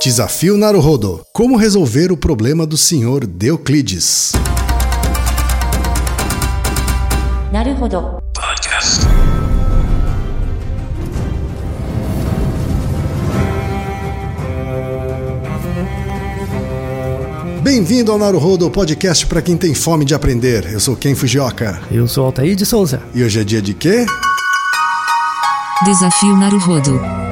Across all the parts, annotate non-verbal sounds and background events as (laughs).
Desafio Naruhodo. Como resolver o problema do senhor Deuclides? Naruhodo. Podcast. Bem-vindo ao Naruhodo, podcast para quem tem fome de aprender. Eu sou Ken Fujioka. Eu sou Altair de Souza. E hoje é dia de quê? Desafio Naruhodo.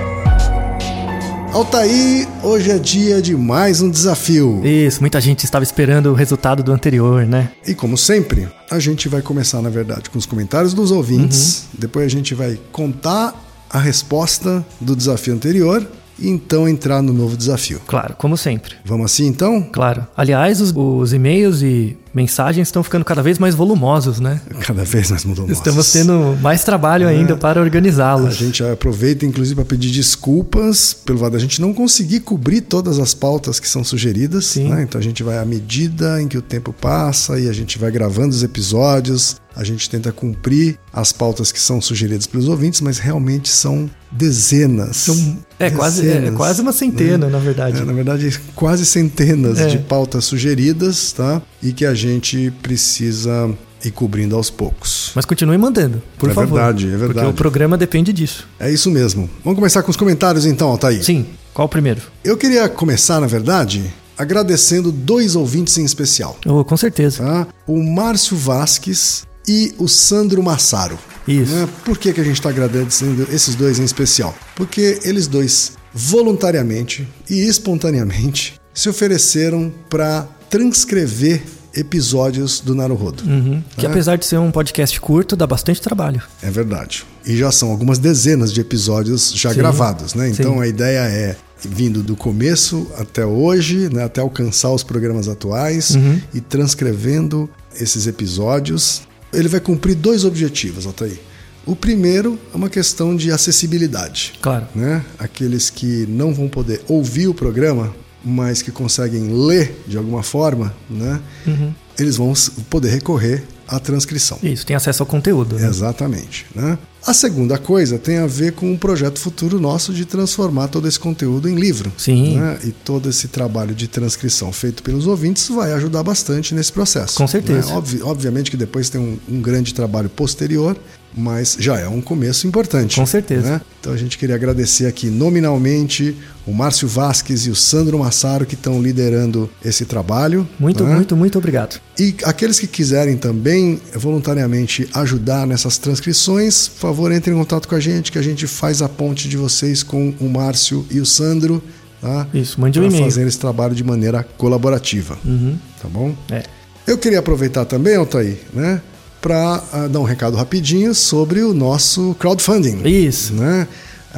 Altair, hoje é dia de mais um desafio. Isso, muita gente estava esperando o resultado do anterior, né? E como sempre, a gente vai começar, na verdade, com os comentários dos ouvintes. Depois a gente vai contar a resposta do desafio anterior e então entrar no novo desafio. Claro, como sempre. Vamos assim então? Claro. Aliás, os, os e-mails e mensagens estão ficando cada vez mais volumosos, né? (laughs) Cada vez mais mudou Estamos tendo mais trabalho ainda para A organizá-los. gente aproveita, inclusive, para pedir desculpas pelo fato da gente não conseguir cobrir todas as pautas que são sugeridas. Sim. né? Então a gente vai à medida em que o tempo passa e a gente vai gravando os episódios. A gente tenta cumprir as pautas que são sugeridas pelos ouvintes, mas realmente são dezenas. São- é, quase, é Dezenas, quase uma centena, na verdade. É, na verdade, quase centenas É. de pautas sugeridas, tá? E que a gente precisa ir cobrindo aos poucos. Mas continue mandando, por É favor. verdade, é verdade. Porque o programa depende disso. É isso mesmo. Vamos começar com os comentários então, Altair. Sim. Qual o primeiro? Eu queria começar, na verdade, agradecendo dois ouvintes em especial, Oh, com certeza. tá? O Márcio Vasques e o Sandro Massaro. Isso. né? Por que, que a gente está agradecendo esses dois em especial? Porque eles dois, voluntariamente e espontaneamente, se ofereceram para transcrever episódios do Naruhodo. Uhum. Que É. apesar de ser um podcast curto, dá bastante trabalho. É verdade. E já são algumas dezenas de episódios já Sim. gravados, né? Então Sim. a ideia é vindo do começo até hoje, né? até alcançar os programas atuais Uhum. e transcrevendo esses episódios. Ele vai cumprir dois objetivos, Altair. O primeiro é uma questão de acessibilidade. Claro. Né? Aqueles que não vão poder ouvir o programa, mas que conseguem ler de alguma forma, né? Uhum. eles vão poder recorrer à transcrição. Isso, tem acesso ao conteúdo. Né? Exatamente. Né? A segunda coisa tem a ver com um projeto futuro nosso de transformar todo esse conteúdo em livro. Sim. né? E todo esse trabalho de transcrição feito pelos ouvintes vai ajudar bastante nesse processo. Com certeza. né? Obvi- obviamente que depois tem um, um grande trabalho posterior, mas já é um começo importante. Com certeza. né? Então a gente queria agradecer aqui nominalmente o Márcio Vasques e o Sandro Massaro que estão liderando esse trabalho. Muito, né? muito, muito obrigado. E aqueles que quiserem também voluntariamente ajudar nessas transcrições, por favor, entrem em contato com a gente, que a gente faz a ponte de vocês com o Márcio e o Sandro, tá? Isso, mande um e-mail. fazer esse trabalho de maneira colaborativa, Uhum. tá bom? É. Eu queria aproveitar também, Altair, né, para dar um recado rapidinho sobre o nosso crowdfunding Isso. né?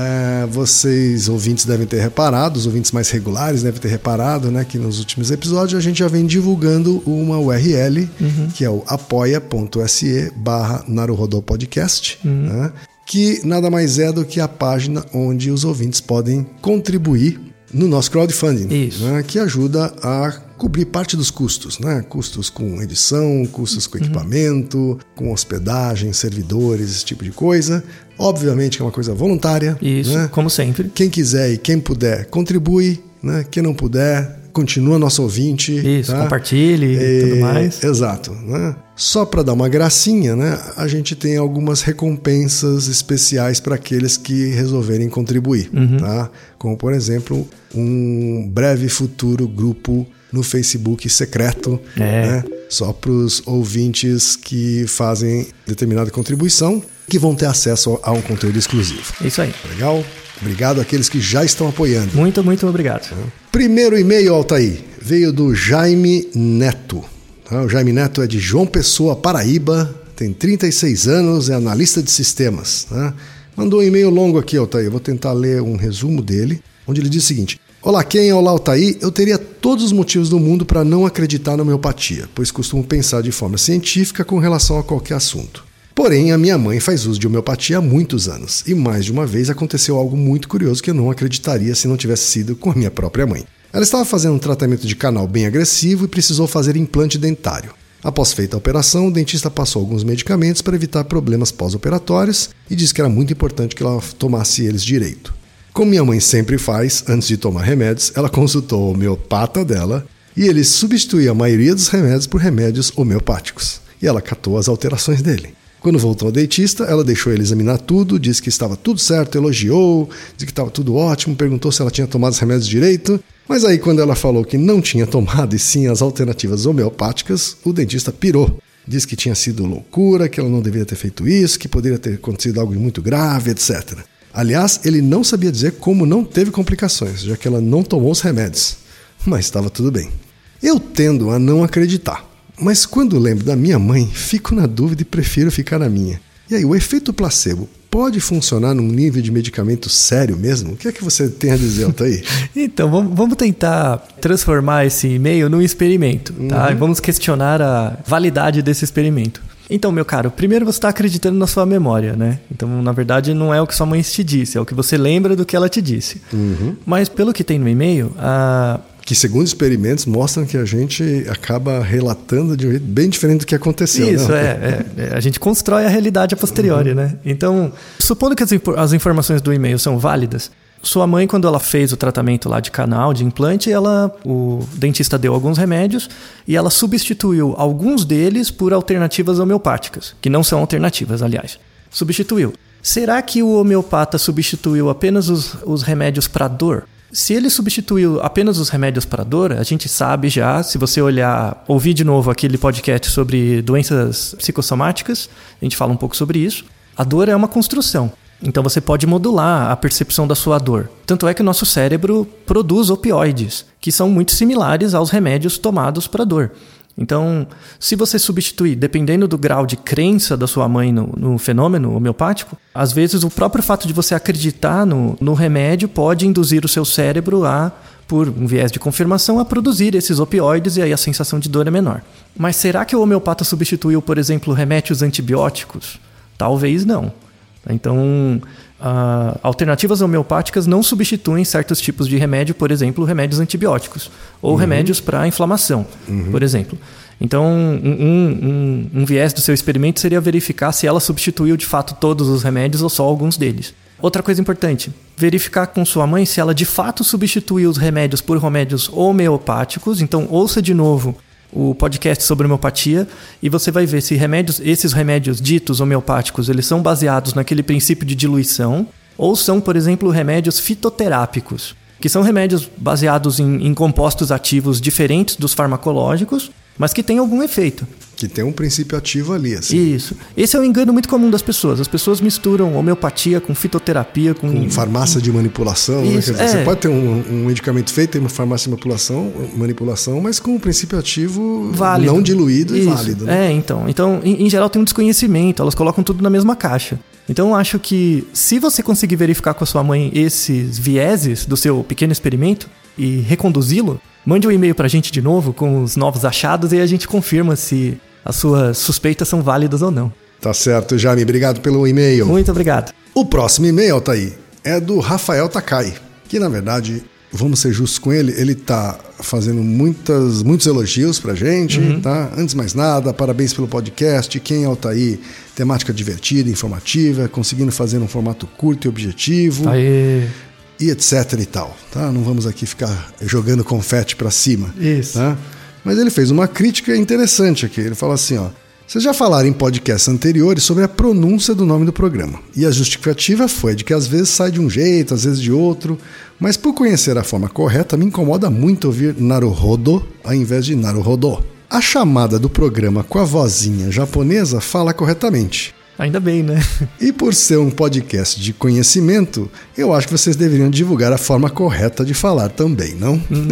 É, vocês, ouvintes, devem ter reparado, os ouvintes mais regulares devem ter reparado, né? Que nos últimos episódios a gente já vem divulgando uma URL, que é o apoia.se barra Podcast, né? Que nada mais é do que a página onde os ouvintes podem contribuir no nosso crowdfunding, Isso. né? que ajuda a cobrir parte dos custos, né? Custos com edição, custos com equipamento, com hospedagem, servidores, esse tipo de coisa. Obviamente que é uma coisa voluntária. Isso, né? como sempre. Quem quiser e quem puder, contribui, né? Quem não puder, continua nosso ouvinte. Isso, tá? compartilhe e tudo mais. Exato. Né? Só para dar uma gracinha, né? A gente tem algumas recompensas especiais para aqueles que resolverem contribuir, Uhum. tá? Como por exemplo, um breve futuro grupo no Facebook secreto, É. né? Só para os ouvintes que fazem determinada contribuição, que vão ter acesso a um conteúdo exclusivo. É isso aí. Legal? Obrigado àqueles que já estão apoiando. Muito, muito obrigado. Primeiro e-mail, Altair, veio do Jaime Neto. tá? O Jaime Neto é de João Pessoa, Paraíba, tem 36 anos, é analista de sistemas. tá? Mandou um e-mail longo aqui, Altair. Eu vou tentar ler um resumo dele, onde ele diz o seguinte: Olá, quem Olá, Altair? Eu teria todos os motivos do mundo para não acreditar na homeopatia, pois costumo pensar de forma científica com relação a qualquer assunto. Porém, a minha mãe faz uso de homeopatia há muitos anos, e mais de uma vez aconteceu algo muito curioso que eu não acreditaria se não tivesse sido com a minha própria mãe. Ela estava fazendo um tratamento de canal bem agressivo e precisou fazer implante dentário. Após feita a operação, o dentista passou alguns medicamentos para evitar problemas pós-operatórios e disse que era muito importante que ela tomasse eles direito. Como minha mãe sempre faz, antes de tomar remédios, ela consultou o homeopata dela e ele substituía a maioria dos remédios por remédios homeopáticos. E ela catou as alterações dele. Quando voltou ao dentista, ela deixou ele examinar tudo, disse que estava tudo certo, elogiou, disse que estava tudo ótimo, perguntou se ela tinha tomado os remédios direito. Mas aí, quando ela falou que não tinha tomado e sim as alternativas homeopáticas, o dentista pirou. Disse que tinha sido loucura, que ela não deveria ter feito isso, que poderia ter acontecido algo muito grave, etc. Aliás, ele não sabia dizer como não teve complicações, já que ela não tomou os remédios. Mas estava tudo bem. Eu tendo a não acreditar. Mas quando lembro da minha mãe, fico na dúvida e prefiro ficar na minha. E aí, o efeito placebo pode funcionar num nível de medicamento sério mesmo? O que é que você tem a dizer, Altair? (laughs) então, vamos, vamos tentar transformar esse e-mail num experimento, tá? Uhum. E vamos questionar a validade desse experimento. Então, meu caro, primeiro você está acreditando na sua memória, né? Então, na verdade, não é o que sua mãe te disse, é o que você lembra do que ela te disse. Uhum. Mas, pelo que tem no e-mail, a que segundo experimentos mostram que a gente acaba relatando de um jeito bem diferente do que aconteceu. Né? Isso, é, é, é, A gente constrói a realidade a posteriori, uhum. né? Então, supondo que as, as informações do e-mail são válidas, sua mãe, quando ela fez o tratamento lá de canal, de implante, ela, o dentista deu alguns remédios e ela substituiu alguns deles por alternativas homeopáticas, que não são alternativas, aliás. Substituiu. Será que o homeopata substituiu apenas os, os remédios para dor? Se ele substituiu apenas os remédios para dor, a gente sabe já, se você olhar, ouvir de novo aquele podcast sobre doenças psicossomáticas, a gente fala um pouco sobre isso. A dor é uma construção. Então você pode modular a percepção da sua dor. Tanto é que o nosso cérebro produz opioides, que são muito similares aos remédios tomados para dor. Então, se você substituir, dependendo do grau de crença da sua mãe no, no, fenômeno homeopático, às vezes o próprio fato de você acreditar no, no remédio pode induzir o seu cérebro a, por um viés de confirmação, a produzir esses opioides e aí a sensação de dor é menor. Mas será que o homeopata substituiu, por exemplo, remédios antibióticos? Talvez não. Então, uh, alternativas homeopáticas não substituem certos tipos de remédio, por exemplo, remédios antibióticos ou uhum. remédios para inflamação, uhum. por exemplo. Então, um, um, um, viés do seu experimento seria verificar se ela substituiu de fato todos os remédios ou só alguns deles. Outra coisa importante, verificar com sua mãe se ela de fato substituiu os remédios por remédios homeopáticos. Então, ouça de novo o podcast sobre homeopatia e você vai ver se remédios, esses remédios ditos homeopáticos, eles são baseados naquele princípio de diluição ou são, por exemplo, remédios fitoterápicos, que são remédios baseados em, em compostos ativos diferentes dos farmacológicos, mas que têm algum efeito. Que tem um princípio ativo ali, assim. Isso. Esse é um engano muito comum das pessoas. As pessoas misturam homeopatia com fitoterapia, com. com farmácia de manipulação. Né? Isso, né? é. Você pode ter um, um, medicamento feito em uma farmácia de manipulação, manipulação, mas com um princípio ativo válido. não diluído Isso. e válido. Né? É, então. Então, em, em geral, tem um desconhecimento, elas colocam tudo na mesma caixa. Então eu acho que se você conseguir verificar com a sua mãe esses vieses do seu pequeno experimento e reconduzi-lo, mande um e-mail pra gente de novo com os novos achados e a gente confirma se as suas suspeitas são válidas ou não. Tá certo, Jaime. Obrigado pelo e-mail. Muito obrigado. O próximo e-mail, tá aí, é do Rafael Takai, que na verdade, vamos ser justos com ele, ele tá fazendo muitas, muitos elogios pra gente, uhum. tá? Antes de mais nada, parabéns pelo podcast. Quem é o Taí? Temática divertida, informativa, conseguindo fazer um formato curto e objetivo. Aê. E etc e tal, tá? Não vamos aqui ficar jogando confete para cima. Isso. Tá? Mas ele fez uma crítica interessante aqui. Ele fala assim, ó. Vocês já falaram em podcasts anteriores sobre a pronúncia do nome do programa. E a justificativa foi de que às vezes sai de um jeito, às vezes de outro. Mas por conhecer a forma correta, me incomoda muito ouvir Naruhodo ao invés de Naruhodo. A chamada do programa com a vozinha japonesa fala corretamente. Ainda bem, né? (laughs) E por ser um podcast de conhecimento, eu acho que vocês deveriam divulgar a forma correta de falar também, não? Hum.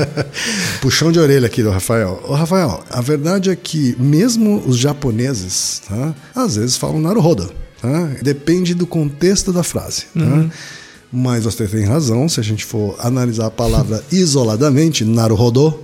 (laughs) Puxão de orelha aqui do Rafael. Ô, Rafael, a verdade é que mesmo os japoneses, tá? Às vezes falam naruhodo, tá? Depende do contexto da frase, tá? Uhum. Mas você tem razão, se a gente for analisar a palavra (laughs) isoladamente, naruhodo,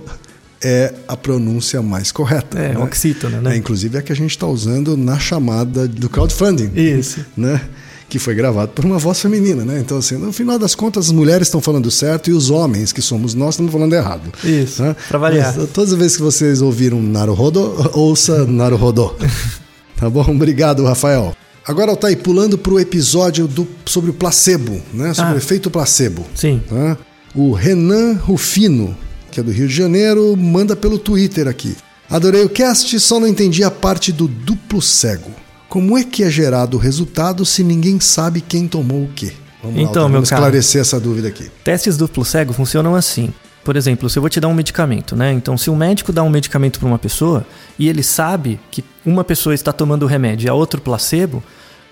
é a pronúncia mais correta. É, né? oxítona, né? É, inclusive é a que a gente está usando na chamada do crowdfunding. Isso. Né? Que foi gravado por uma voz feminina, né? Então, assim, no final das contas, as mulheres estão falando certo e os homens, que somos nós, estamos falando errado. Isso. Né? Mas, todas as vezes que vocês ouviram Naruhodo, ouça Naruhodo. (laughs) tá bom? Obrigado, Rafael. Agora, Altair, pulando para o episódio do, sobre o placebo, né? Sobre Ah. o efeito placebo. Sim. tá? O Renan Rufino, que é do Rio de Janeiro, manda pelo Twitter aqui. Adorei o cast, só não entendi a parte do duplo cego. Como é que é gerado o resultado se ninguém sabe quem tomou o quê? Vamos lá, Então, Altair, meu vamos esclarecer essa dúvida aqui. Testes duplo cego funcionam assim. Por exemplo, se eu vou te dar um medicamento, né? Então, se um médico dá um medicamento para uma pessoa e ele sabe que uma pessoa está tomando o remédio e a outra placebo,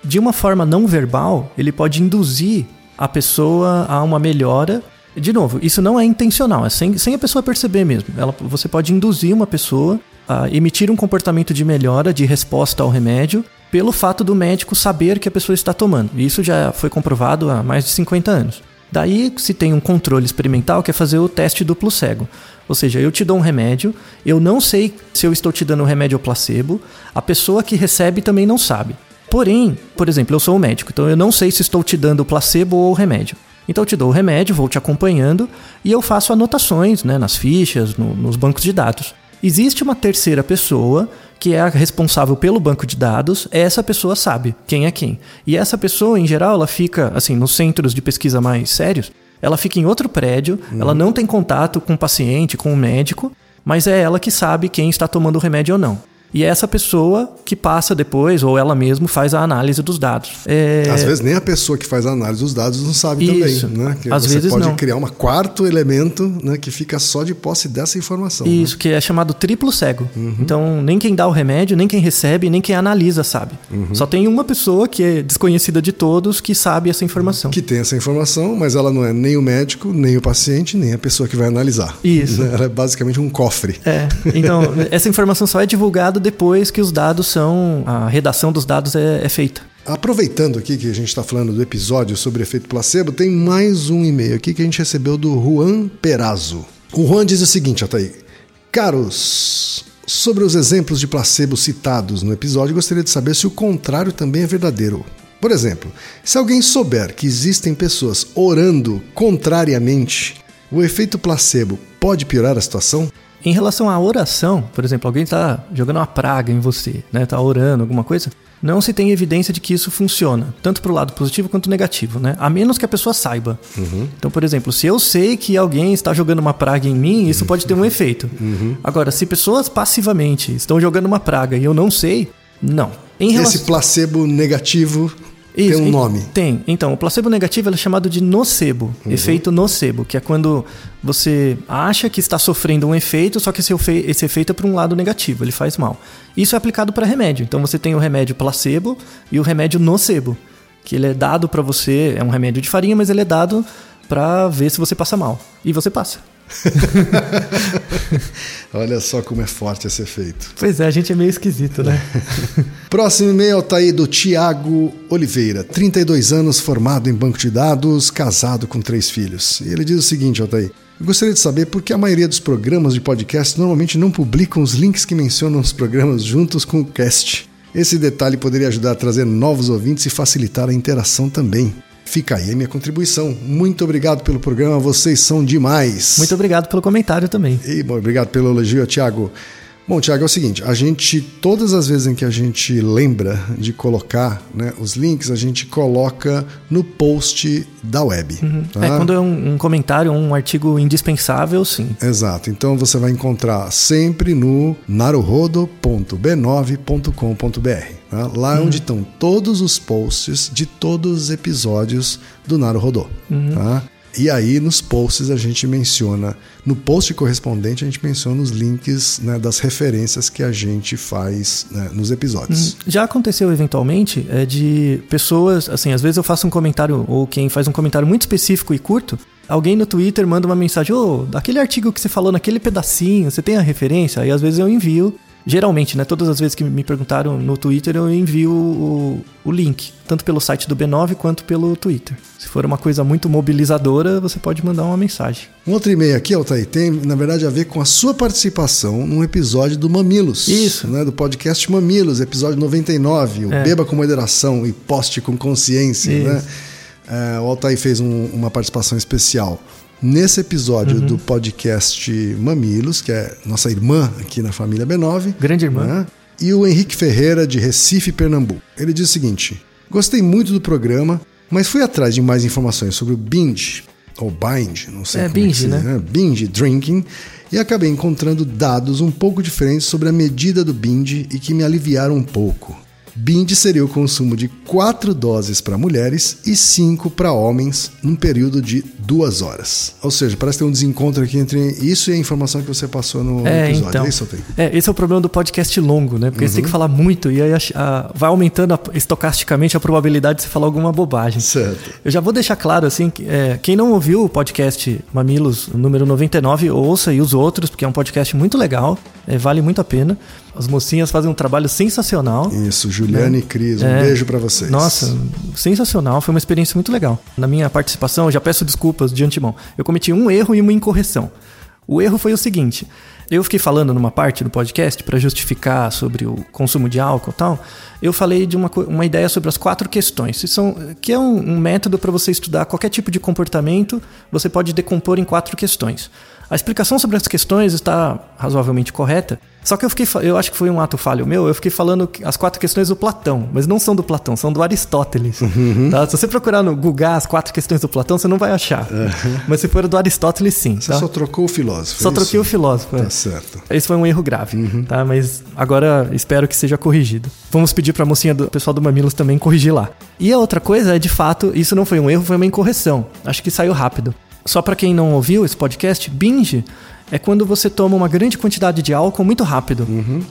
de uma forma não verbal, ele pode induzir a pessoa a uma melhora. De novo, isso não é intencional, é sem, sem a pessoa perceber mesmo. Ela, você pode induzir uma pessoa a emitir um comportamento de melhora, de resposta ao remédio, pelo fato do médico saber que a pessoa está tomando. E Isso já foi comprovado há mais de 50 anos. Daí se tem um controle experimental que é fazer o teste duplo cego. Ou seja, eu te dou um remédio, eu não sei se eu estou te dando um remédio ou placebo, a pessoa que recebe também não sabe. Porém, por exemplo, eu sou um médico, então eu não sei se estou te dando placebo ou remédio. Então eu te dou o remédio, vou te acompanhando e eu faço anotações né, nas fichas, no- nos bancos de dados. Existe uma terceira pessoa que é a responsável pelo banco de dados, essa pessoa sabe quem é quem. E essa pessoa, em geral, ela fica, assim, nos centros de pesquisa mais sérios, ela fica em outro prédio, ela não tem contato com o paciente, com o médico, mas é ela que sabe quem está tomando o remédio ou não. E é essa pessoa que passa depois, ou ela mesma faz a análise dos dados. É... Às vezes nem a pessoa que faz a análise dos dados não sabe Isso. também, né? Que Às você vezes pode não. criar um quarto elemento né, que fica só de posse dessa informação. né? Isso, que é chamado triplo cego. Uhum. Então, nem quem dá o remédio, nem quem recebe, nem quem analisa sabe. Uhum. Só tem uma pessoa que é desconhecida de todos que sabe essa informação. Que tem essa informação, mas ela não é nem o médico, nem o paciente, nem a pessoa que vai analisar. Isso. Ela é basicamente um cofre. É, então, (laughs) essa informação só é divulgada depois que os dados são. A redação dos dados é, é feita. Aproveitando aqui que a gente está falando do episódio sobre efeito placebo, tem mais um e-mail aqui que a gente recebeu do Juan Perazzo. O Juan diz o seguinte, Ataí. Caros, sobre os exemplos de placebo citados no episódio, gostaria de saber se o contrário também é verdadeiro. Por exemplo, se alguém souber que existem pessoas orando contrariamente, o efeito placebo pode piorar a situação? Em relação à oração, por exemplo, alguém está jogando uma praga em você, né? Tá orando, alguma coisa, não se tem evidência de que isso funciona, tanto para o lado positivo quanto negativo, né? A menos que a pessoa saiba. Então, por exemplo, se eu sei que alguém está jogando uma praga em mim, isso pode ter um efeito. Agora, se pessoas passivamente estão jogando uma praga e eu não sei, não. Em relação... Esse placebo negativo Isso, tem um nome. Tem. Então, o placebo negativo é chamado de nocebo, efeito nocebo, que é quando você acha que está sofrendo um efeito, só que esse, esse efeito é para um lado negativo, ele faz mal. Isso é aplicado para remédio. Então, você tem o remédio placebo e o remédio nocebo, que ele é dado para você, é um remédio de farinha, mas ele é dado para ver se você passa mal. E você passa. (laughs) Olha só como é forte esse efeito. Pois é, a gente é meio esquisito, né? (laughs) Próximo e-mail tá aí do Tiago Oliveira, 32 anos, formado em banco de dados, casado com três filhos. E ele diz o seguinte, Altair. Eu gostaria de saber por que a maioria dos programas de podcast normalmente não publicam os links que mencionam os programas juntos com o cast. Esse detalhe poderia ajudar a trazer novos ouvintes e facilitar a interação também. Fica aí a minha contribuição. Muito obrigado pelo programa, vocês são demais. Muito obrigado pelo comentário também. E, bom, obrigado pelo elogio, Tiago. Bom, Tiago, é o seguinte, a gente, todas as vezes em que a gente lembra de colocar né, os links, a gente coloca no post da web. tá? É, quando é um, um comentário, um artigo indispensável, sim. Exato. Então você vai encontrar sempre no naruhodo.b9.com.br. Tá? Lá onde estão todos os posts de todos os episódios do Naruhodo. Tá? E aí nos posts a gente menciona, no post correspondente a gente menciona os links né, das referências que a gente faz né, nos episódios. Já aconteceu eventualmente é de pessoas, assim, às vezes eu faço um comentário, ou quem faz um comentário muito específico e curto, alguém no Twitter manda uma mensagem, ô, daquele artigo que você falou naquele pedacinho, você tem a referência? Aí às vezes eu envio, geralmente, né, todas as vezes que me perguntaram no Twitter, eu envio o, o link, tanto pelo site do B9 quanto pelo Twitter. Se for uma coisa muito mobilizadora, você pode mandar uma mensagem. Um outro e-mail aqui, Altair, tem na verdade a ver com a sua participação num episódio do Mamilos. Isso. Né, do podcast Mamilos, episódio 99, o É. Beba com Moderação e Poste com Consciência. Isso. Né? É, o Altair fez um- uma participação especial nesse episódio Uhum. do podcast Mamilos, que é nossa irmã aqui na família B9. Grande irmã. né? E o Henrique Ferreira, de Recife, Pernambuco. Ele diz o seguinte: Gostei muito do programa, mas fui atrás de mais informações sobre o binge, ou bind, não sei É, como binge, que se né? né? Binge drinking, e acabei encontrando dados um pouco diferentes sobre a medida do binge e que me aliviaram um pouco. Binge seria o consumo de 4 doses para mulheres e 5 para homens num período de 2 horas. Ou seja, parece ter um desencontro aqui entre isso e a informação que você passou no É, episódio. então. É isso? É, esse é o problema do podcast longo, né? Porque você Uhum. tem que falar muito e aí a- a- vai aumentando a- estocasticamente a probabilidade de você falar alguma bobagem. Certo. Eu já vou deixar claro, assim, que, é, quem não ouviu o podcast Mamilos número 99, ouça e os outros, porque é um podcast muito legal, é, vale muito a pena. As mocinhas fazem um trabalho sensacional. Isso, Juliane e Cris, um É. beijo para vocês. Nossa, sensacional, foi uma experiência muito legal. Na minha participação, já peço desculpas de antemão. Eu cometi um erro e uma incorreção. O erro foi o seguinte: eu fiquei falando numa parte do podcast para justificar sobre o consumo de álcool e tal. Eu falei de uma, uma ideia sobre as quatro questões, que, são, que é um, um método para você estudar qualquer tipo de comportamento, você pode decompor em quatro questões. A explicação sobre as questões está razoavelmente correta, só que eu fiquei, eu acho que foi um ato falho meu, eu fiquei falando as quatro questões do Platão, mas não são do Platão, são do Aristóteles. Tá? Se você procurar no Google as quatro questões do Platão, você não vai achar. Mas se for do Aristóteles, sim. Você tá? só trocou o filósofo. Só é troquei o isso? filósofo. é. Tá certo. Esse foi um erro grave, tá? Mas agora espero que seja corrigido. Vamos pedir pra mocinha do pessoal do Mamilos também corrigir lá. E a outra coisa é, de fato, isso não foi um erro, foi uma incorreção. Acho que saiu rápido. Só pra quem não ouviu esse podcast, binge é quando você toma uma grande quantidade de álcool muito rápido.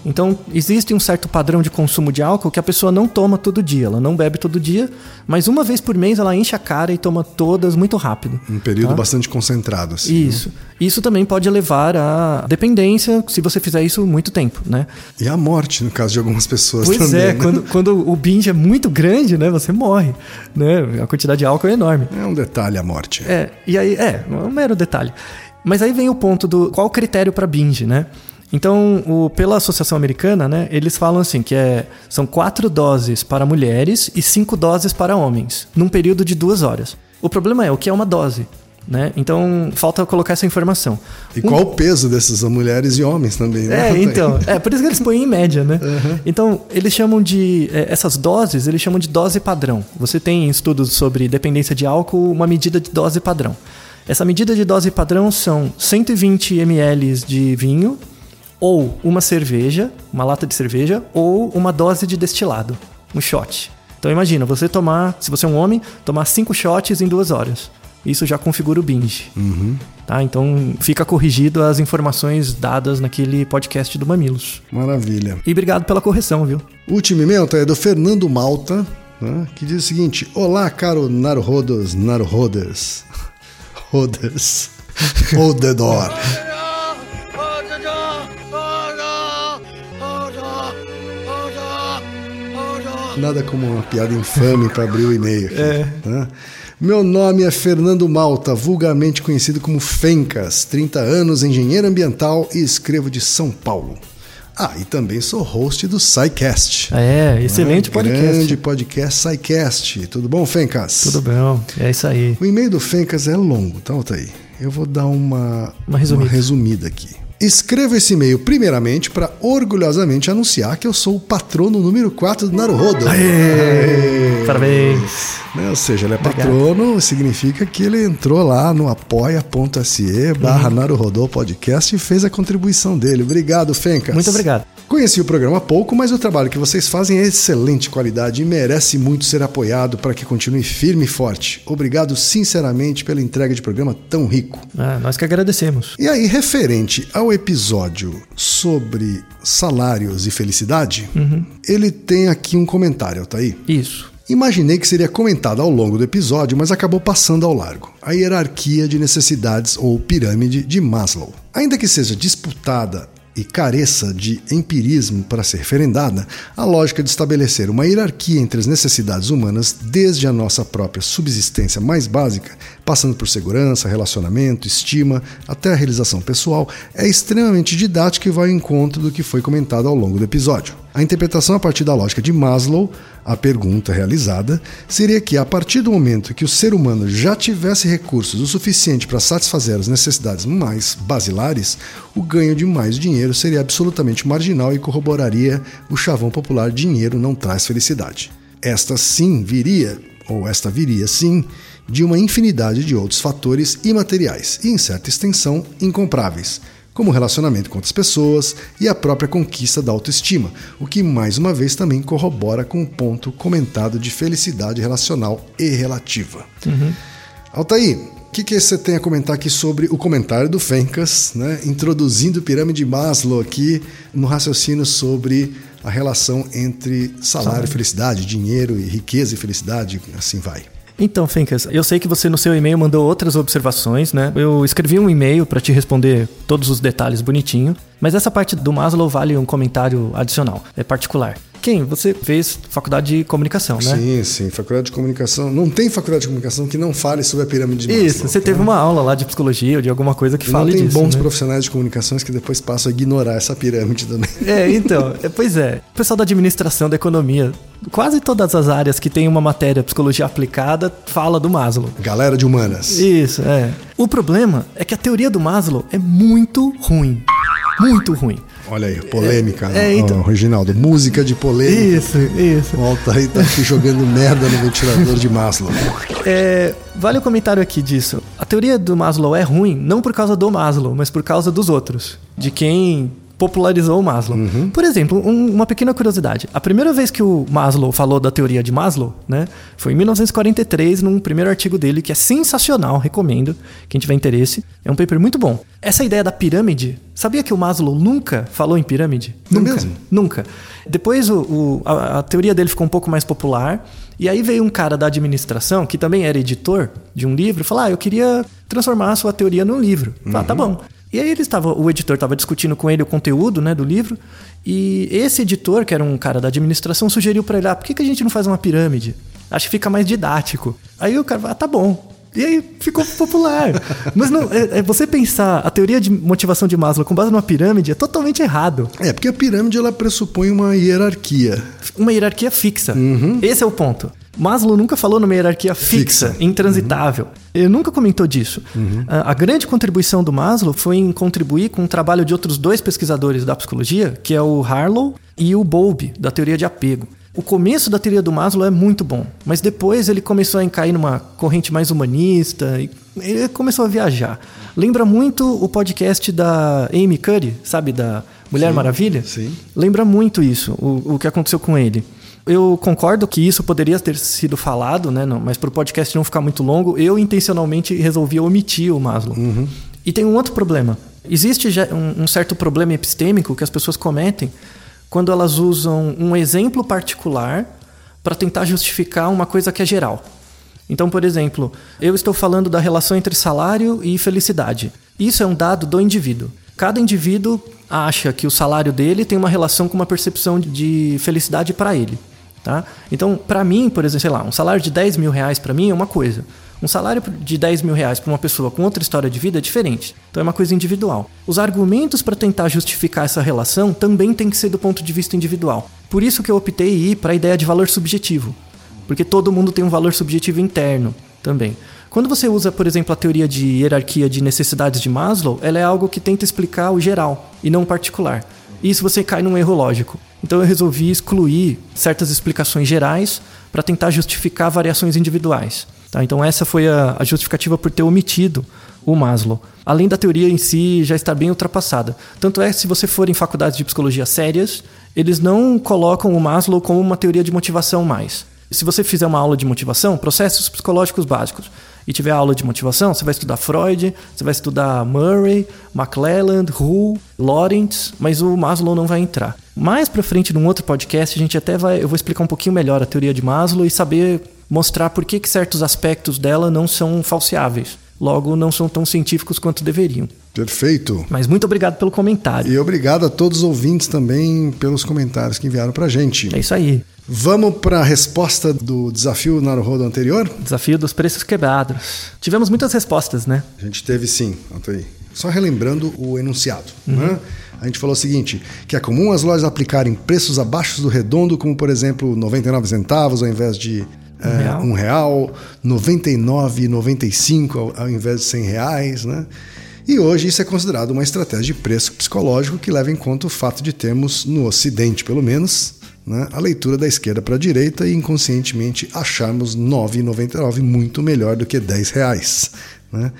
Então, existe um certo padrão de consumo de álcool que a pessoa não toma todo dia. Ela não bebe todo dia, mas uma vez por mês ela enche a cara e toma todas muito rápido. Um período Tá? bastante concentrado, assim. Isso. Isso também pode levar à dependência se você fizer isso muito tempo, né? E a morte, no caso de algumas pessoas Pois também. é, né? quando, quando o binge é muito grande, né? Você morre, né? A quantidade de álcool é enorme. É um detalhe a morte. É, e aí, é, um mero detalhe. Mas aí vem o ponto do qual o critério para binge, né? Então, o- pela Associação Americana, né, eles falam assim que é, são quatro doses para mulheres e cinco doses para homens, num período de duas horas. O problema é o que é uma dose, né? Então, falta colocar essa informação. E Um- qual o peso dessas mulheres e homens também, né? é, (laughs) então. É, por isso que eles põem em média, né? Então, eles chamam de. é, essas doses, eles chamam de dose padrão. Você tem em estudos sobre dependência de álcool uma medida de dose padrão. Essa medida de dose padrão são 120 ml de vinho, ou uma cerveja, uma lata de cerveja, ou uma dose de destilado, um shot. Então imagina, você tomar, se você é um homem, tomar cinco shots em duas horas. Isso já configura o binge. Tá? Então fica corrigido as informações dadas naquele podcast do Mamilos. Maravilha. E obrigado pela correção, viu? O último e-mail é do Fernando Malta, né, que diz o seguinte: Olá, caro Naruhodos, Naruhoders. (laughs) Roders. Rodedor. Nada como uma piada infame para abrir o e-mail. É. né? Meu nome é Fernando Malta, vulgarmente conhecido como Fencas, 30 anos, engenheiro ambiental e escrevo de São Paulo. Ah, e também sou host do SciCast. É, excelente Ah, podcast. Grande podcast SciCast. Tudo bom, Fencas? Tudo bem, é isso aí. O e-mail do Fencas é longo, tá, Altair? Eu vou dar uma, Uma resumida. resumida aqui. Escrevo esse e-mail primeiramente para orgulhosamente anunciar que eu sou o patrono número 4 do Naruhodo. Aê! Parabéns. Né? Ou seja, ele é Obrigado. patrono, significa que ele entrou lá no apoia.se barra Naruhodô Podcast e fez a contribuição dele. Obrigado, Fencas. Muito obrigado. Conheci o programa há pouco, mas o trabalho que vocês fazem é excelente qualidade e merece muito ser apoiado para que continue firme e forte. Obrigado sinceramente pela entrega de programa tão rico. Ah, nós que agradecemos. E aí, referente ao episódio sobre salários e felicidade, ele tem aqui um comentário, Altair. Isso. Imaginei que seria comentado ao longo do episódio, mas acabou passando ao largo. A hierarquia de necessidades ou pirâmide de Maslow. Ainda que seja disputada e careça de empirismo para ser ferendada, a lógica de estabelecer uma hierarquia entre as necessidades humanas, desde a nossa própria subsistência mais básica, passando por segurança, relacionamento, estima, até a realização pessoal, é extremamente didática e vai ao encontro do que foi comentado ao longo do episódio. A interpretação a partir da lógica de Maslow, a pergunta realizada, seria que a partir do momento que o ser humano já tivesse recursos o suficiente para satisfazer as necessidades mais basilares, o ganho de mais dinheiro seria absolutamente marginal e corroboraria o chavão popular dinheiro não traz felicidade. Esta sim viria, ou esta viria sim, de uma infinidade de outros fatores imateriais e, em certa extensão, incompráveis, como o relacionamento com outras pessoas e a própria conquista da autoestima, o que mais uma vez também corrobora com o ponto comentado de felicidade relacional e relativa. Uhum. Altair, o que, que você tem a comentar aqui sobre o comentário do Fencas, né, introduzindo pirâmide Maslow aqui no raciocínio sobre a relação entre salário e felicidade, dinheiro e riqueza e felicidade, assim vai. Então, Fencas, eu sei que você no seu e-mail mandou outras observações, né? Eu escrevi um e-mail para te responder todos os detalhes bonitinho, mas essa parte do Maslow vale um comentário adicional, é particular. Quem? Você fez faculdade de comunicação, né? Sim, sim, faculdade de comunicação. Não tem faculdade de comunicação que não fale sobre a pirâmide de Maslow. Isso, você teve uma aula lá de psicologia ou de alguma coisa que fale disso. Não tem bons né? profissionais de comunicações que depois passam a ignorar essa pirâmide também. (laughs) É, então, é, pois é. O pessoal da administração, da economia, quase todas as áreas que tem uma matéria psicologia aplicada fala do Maslow. Galera de humanas. Isso, é. O problema é que a teoria do Maslow é muito ruim. Muito ruim. Olha aí, polêmica, é, é, então... oh, Reginaldo. Música de polêmica. Isso, isso. O Altair tá aqui jogando merda no ventilador de Maslow. É, vale o comentário aqui disso. A teoria do Maslow é ruim não por causa do Maslow, mas por causa dos outros. De quem popularizou o Maslow. Uhum. Por exemplo, um, uma pequena curiosidade. A primeira vez que o Maslow falou da teoria de Maslow, né, foi em 1943, num primeiro artigo dele, que é sensacional, recomendo, quem tiver interesse. É um paper muito bom. Essa ideia da pirâmide, sabia que o Maslow nunca falou em pirâmide? Não nunca. Mesmo? Nunca. Depois o, o, a, a teoria dele ficou um pouco mais popular. E aí veio um cara da administração, que também era editor de um livro, falou: Ah, eu queria transformar a sua teoria num livro. Falei, ah, tá uhum. bom. E aí ele estava, o editor estava discutindo com ele o conteúdo né, do livro, e esse editor, que era um cara da administração, sugeriu para ele: ah, por que, que a gente não faz uma pirâmide? Acho que fica mais didático. Aí o cara ah, tá bom. E aí ficou popular. (laughs) Mas não, é, é, você pensar a teoria de motivação de Maslow com base numa pirâmide é totalmente errado. É, porque a pirâmide ela pressupõe uma hierarquia. Uma hierarquia fixa. Uhum. Esse é o ponto. Maslow nunca falou numa hierarquia fixa, fixa. intransitável. Uhum. Ele nunca comentou disso. Uhum. A, a, grande contribuição do Maslow foi em contribuir com o trabalho de outros dois pesquisadores da psicologia, que é o Harlow e o Bowlby, da teoria de apego. O começo da teoria do Maslow é muito bom, mas depois ele começou a cair numa corrente mais humanista e ele começou a viajar. Lembra muito o podcast da Amy Curry, sabe, da Mulher sim, Maravilha? Sim. Lembra muito isso, o, o que aconteceu com ele. Eu concordo que isso poderia ter sido falado, né? Não, mas para o podcast não ficar muito longo, eu intencionalmente resolvi omitir o Maslow. Uhum. E tem um outro problema. Existe um, um certo problema epistêmico que as pessoas cometem quando elas usam um exemplo particular para tentar justificar uma coisa que é geral. Então, por exemplo, eu estou falando da relação entre salário e felicidade. Isso é um dado do indivíduo. Cada indivíduo acha que o salário dele tem uma relação com uma percepção de felicidade para ele. Tá? Então, para mim, por exemplo, sei lá, um salário de 10 mil reais para mim é uma coisa. Um salário de 10 mil reais para uma pessoa com outra história de vida é diferente. Então é uma coisa individual. Os argumentos para tentar justificar essa relação também tem que ser do ponto de vista individual. Por isso que eu optei ir para a ideia de valor subjetivo. Porque todo mundo tem um valor subjetivo interno também. Quando você usa, por exemplo, a teoria de hierarquia de necessidades de Maslow, ela é algo que tenta explicar o geral e não o particular. E isso você cai num erro lógico. Então eu resolvi excluir certas explicações gerais para tentar justificar variações individuais. Tá? Então essa foi a, a justificativa por ter omitido o Maslow. Além da teoria em si já estar bem ultrapassada. Tanto é que se você for em faculdades de psicologia sérias, eles não colocam o Maslow como uma teoria de motivação mais. Se você fizer uma aula de motivação, processos psicológicos básicos, e tiver aula de motivação, você vai estudar Freud, você vai estudar Murray, McClelland, Hull, Lawrence, mas o Maslow não vai entrar. Mais para frente, num outro podcast, a gente até vai, eu vou explicar um pouquinho melhor a teoria de Maslow e saber mostrar por que, que certos aspectos dela não são falseáveis. Logo, não são tão científicos quanto deveriam. Perfeito. Mas muito obrigado pelo comentário. E obrigado a todos os ouvintes também pelos comentários que enviaram para gente. É isso aí. Vamos para a resposta do desafio Naruhodo anterior? Desafio dos preços quebrados. Tivemos muitas respostas, né? A gente teve sim, aí. Só relembrando o enunciado. Uhum. Né? A gente falou o seguinte: que é comum as lojas aplicarem preços abaixo do redondo, como por exemplo 99 centavos ao invés de um, é, real. um real, 99,95 ao, ao invés de 100 reais, né? E hoje isso é considerado uma estratégia de preço psicológico que leva em conta o fato de termos, no Ocidente pelo menos, né, a leitura da esquerda para a direita e inconscientemente acharmos R$ 9,99 muito melhor do que 10 reais. Né?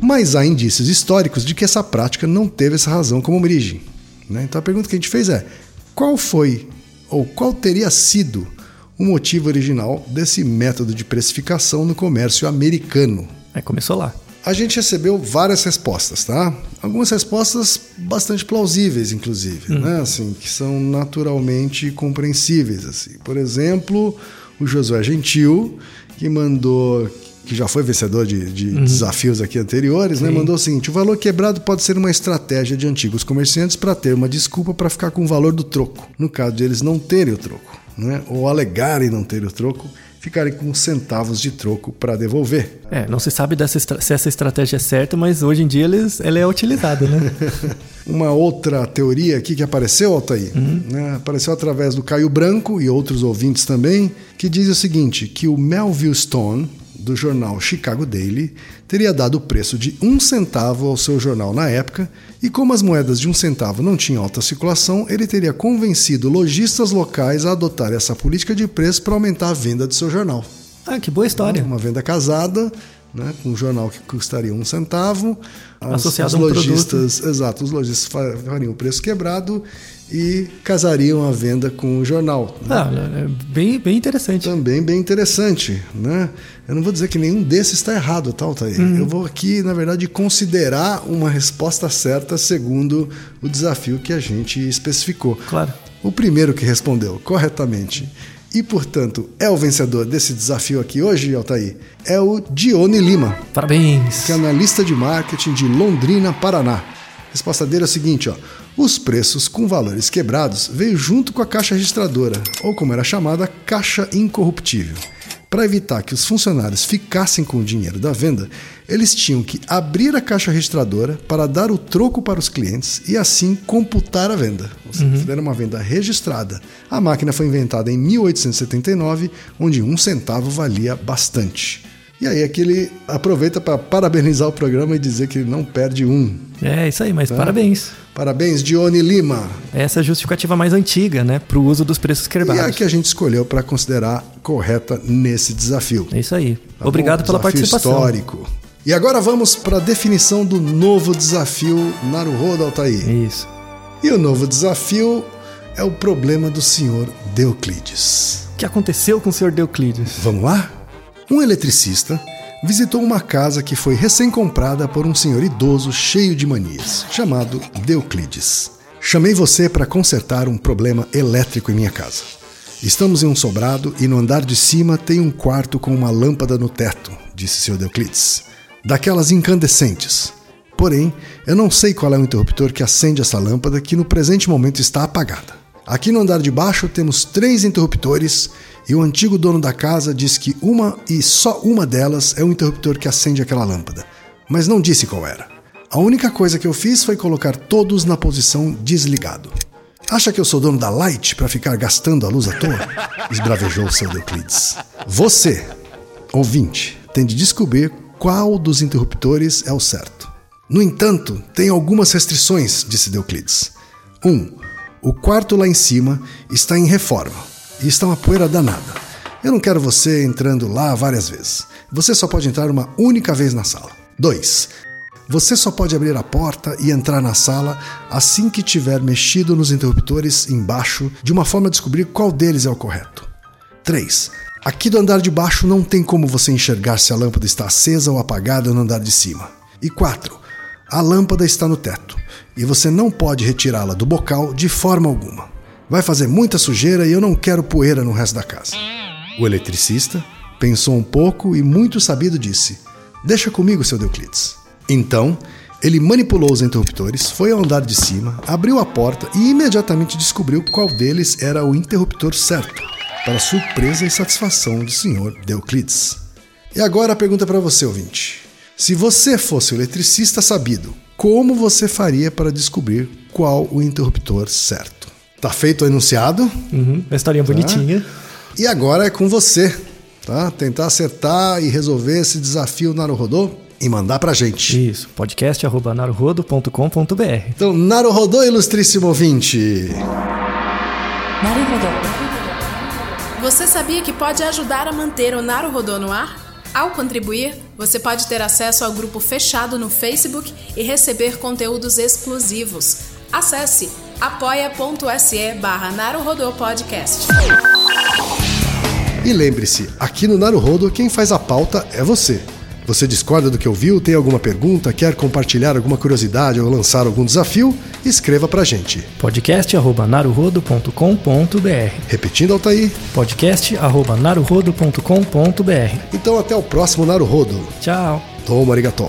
Mas há indícios históricos de que essa prática não teve essa razão como origem. Né? Então a pergunta que a gente fez é: qual foi ou qual teria sido o motivo original desse método de precificação no comércio americano? É, começou lá. A gente recebeu várias respostas, tá? Algumas respostas bastante plausíveis, inclusive, hum. né? Assim, que são naturalmente compreensíveis. Assim. Por exemplo, o Josué Gentil, que mandou que já foi vencedor de, de uhum. desafios aqui anteriores, né, mandou o seguinte: o valor quebrado pode ser uma estratégia de antigos comerciantes para ter uma desculpa para ficar com o valor do troco, no caso de eles não terem o troco, né, ou alegarem não terem o troco, ficarem com centavos de troco para devolver. É, não se sabe dessa, se essa estratégia é certa, mas hoje em dia eles, ela é utilizada, né? (laughs) Uma outra teoria aqui que apareceu, Altair, uhum. né, apareceu através do Caio Branco e outros ouvintes também, que diz o seguinte, que o Melville Stone, do jornal Chicago Daily teria dado o preço de um centavo ao seu jornal na época, e como as moedas de um centavo não tinham alta circulação, ele teria convencido lojistas locais a adotar essa política de preço para aumentar a venda de seu jornal. Ah, que boa história. Uma venda casada, né, com um jornal que custaria um centavo. Associado os a um lojistas, produto. Exato, os lojistas fariam o preço quebrado e casariam a venda com o jornal. Né? Ah, é bem, bem interessante. Também bem interessante, né? Eu não vou dizer que nenhum desses está errado, tá, Altair? Uhum. Eu vou aqui, na verdade, considerar uma resposta certa segundo o desafio que a gente especificou. Claro. O primeiro que respondeu corretamente e, portanto, é o vencedor desse desafio aqui hoje, Altair, é o Dione Lima. Parabéns! Que é analista de marketing de Londrina, Paraná. A resposta dele é a seguinte, ó. Os preços com valores quebrados veio junto com a caixa registradora, ou como era chamada, caixa incorruptível. Para evitar que os funcionários ficassem com o dinheiro da venda, eles tinham que abrir a caixa registradora para dar o troco para os clientes e assim computar a venda. Ou seja, uhum. era uma venda registrada. A máquina foi inventada em 1879, onde um centavo valia bastante. E aí aqui ele aproveita para parabenizar o programa e dizer que ele não perde um. É, isso aí, mas tá? parabéns. Parabéns, Dione Lima. Essa é a justificativa mais antiga, né, para o uso dos preços quebrados. E é a que a gente escolheu para considerar correta nesse desafio. É isso aí. Tá Obrigado bom? pela participação. histórico. E agora vamos para a definição do novo desafio Naruhodo Altair. Isso. E o novo desafio é o problema do senhor Deuclides. O que aconteceu com o senhor Deuclides? Vamos lá? Um eletricista visitou uma casa que foi recém-comprada por um senhor idoso cheio de manias, chamado Deuclides. Chamei você para consertar um problema elétrico em minha casa. Estamos em um sobrado e no andar de cima tem um quarto com uma lâmpada no teto, disse Sr. Deuclides. Daquelas incandescentes. Porém, eu não sei qual é o interruptor que acende essa lâmpada que no presente momento está apagada. Aqui no andar de baixo temos três interruptores e o antigo dono da casa diz que uma e só uma delas é o interruptor que acende aquela lâmpada, mas não disse qual era. A única coisa que eu fiz foi colocar todos na posição desligado. Acha que eu sou dono da Light para ficar gastando a luz à toa? (laughs) Esbravejou seu Euclides. Você, ouvinte, tem de descobrir qual dos interruptores é o certo. No entanto, tem algumas restrições, disse Euclides. 1. Um, o quarto lá em cima está em reforma e está uma poeira danada. Eu não quero você entrando lá várias vezes. Você só pode entrar uma única vez na sala. 2. Você só pode abrir a porta e entrar na sala assim que tiver mexido nos interruptores embaixo, de uma forma a descobrir qual deles é o correto. 3. Aqui do andar de baixo não tem como você enxergar se a lâmpada está acesa ou apagada no andar de cima. E 4. A lâmpada está no teto e você não pode retirá-la do bocal de forma alguma. Vai fazer muita sujeira e eu não quero poeira no resto da casa. O eletricista pensou um pouco e, muito sabido, disse: Deixa comigo, seu Deuclides. Então, ele manipulou os interruptores, foi ao andar de cima, abriu a porta e imediatamente descobriu qual deles era o interruptor certo, para surpresa e satisfação do senhor Deuclides. E agora a pergunta para você, ouvinte. Se você fosse o eletricista sabido, como você faria para descobrir qual o interruptor certo. Tá feito o enunciado. Uhum, uma historinha tá? bonitinha. E agora é com você, tá? Tentar acertar e resolver esse desafio Naruhodô e mandar pra gente. Isso, podcast.naruhodo.com.br Então, Naruhodô, ilustríssimo ouvinte! Naruhodô. Você sabia que pode ajudar a manter o Naruhodô no ar? Ao contribuir, você pode ter acesso ao grupo fechado no Facebook e receber conteúdos exclusivos. Acesse apoia.se barra Podcast. E lembre-se, aqui no Naruhodo quem faz a pauta é você. Você discorda do que ouviu, tem alguma pergunta, quer compartilhar alguma curiosidade ou lançar algum desafio? Escreva pra gente. podcast@naruhodo.com.br. Repetindo, Altair. podcast@naruhodo.com.br. Então até o próximo Naruhodo. Tchau. Toma arigatô.